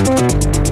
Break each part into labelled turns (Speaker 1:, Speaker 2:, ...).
Speaker 1: Música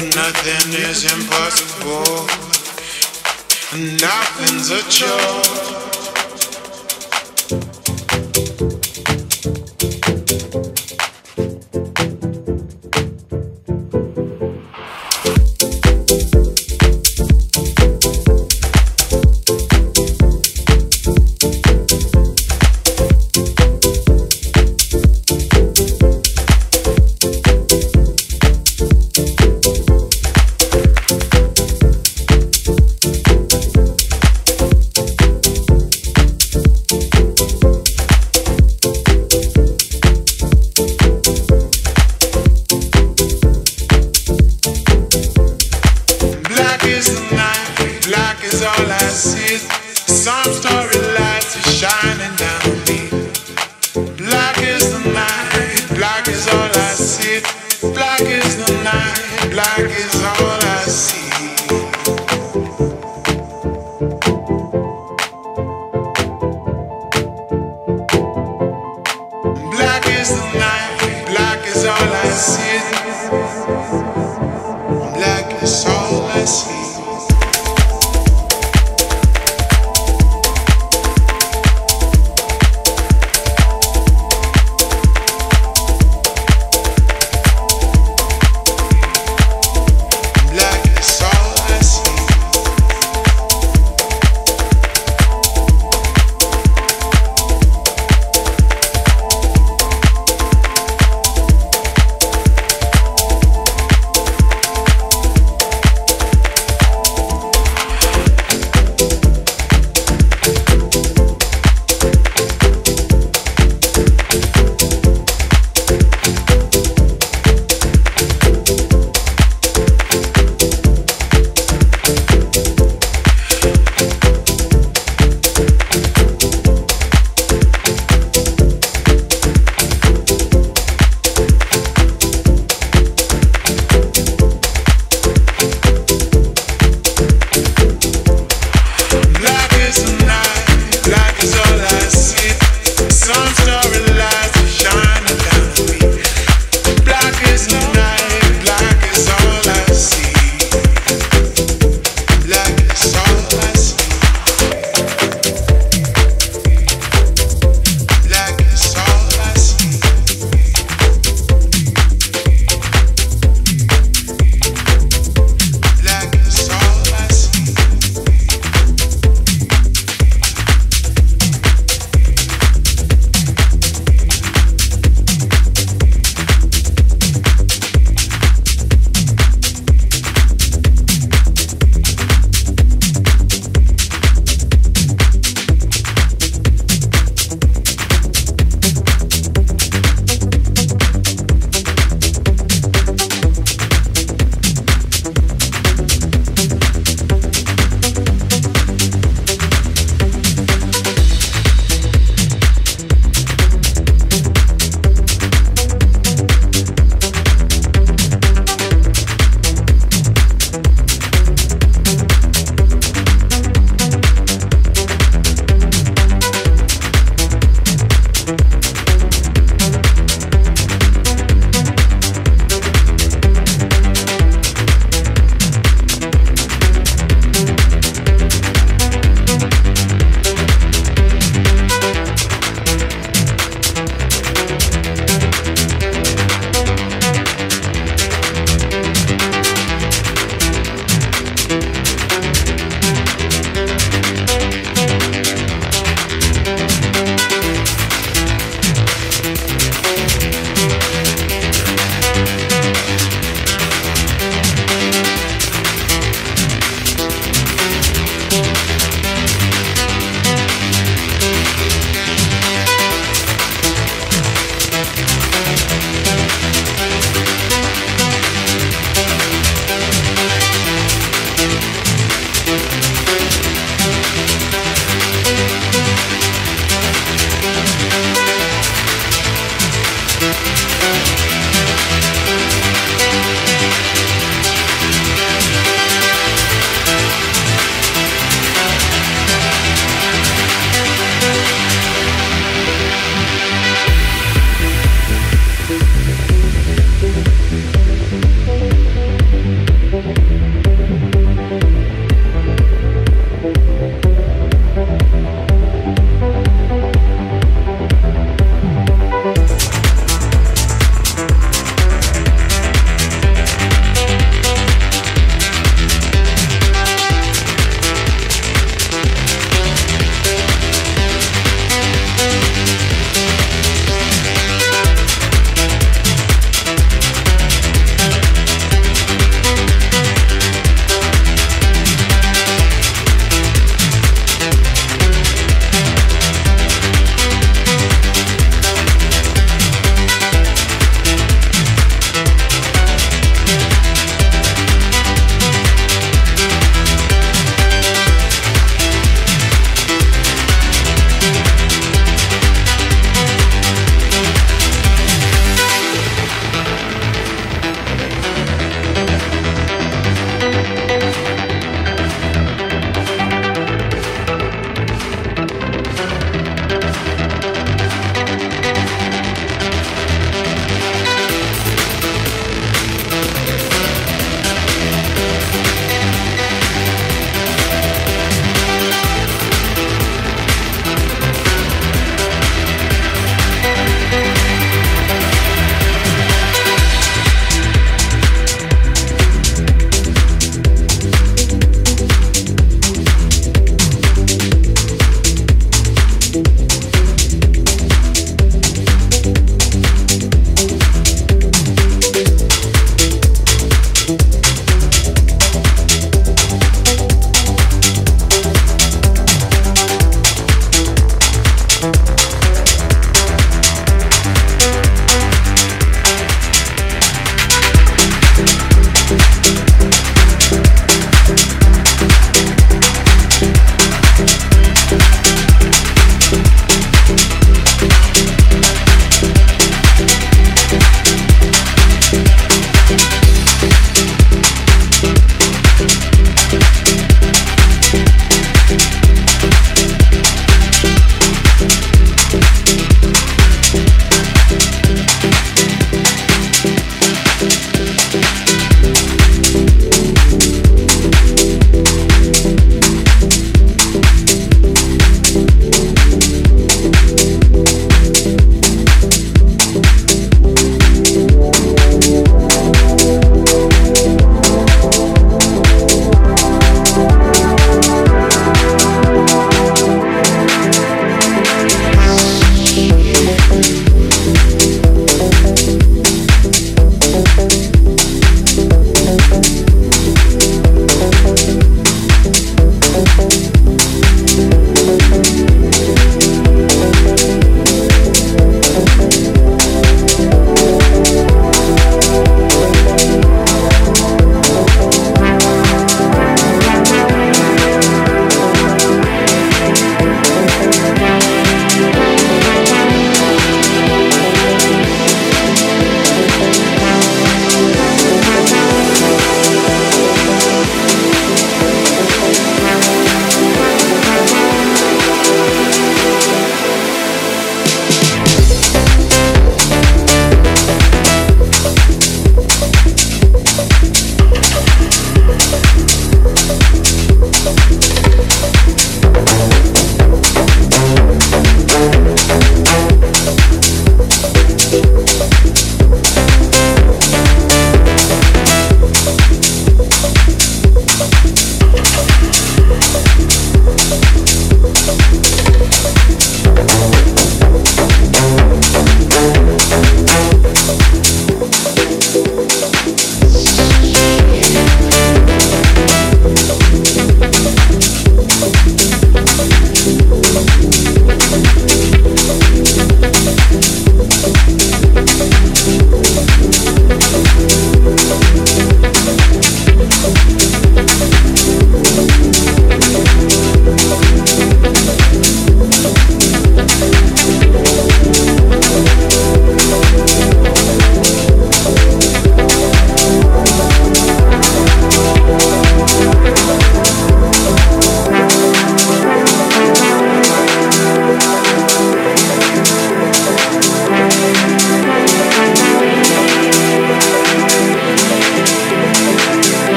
Speaker 1: When nothing is impossible, nothing's a chore.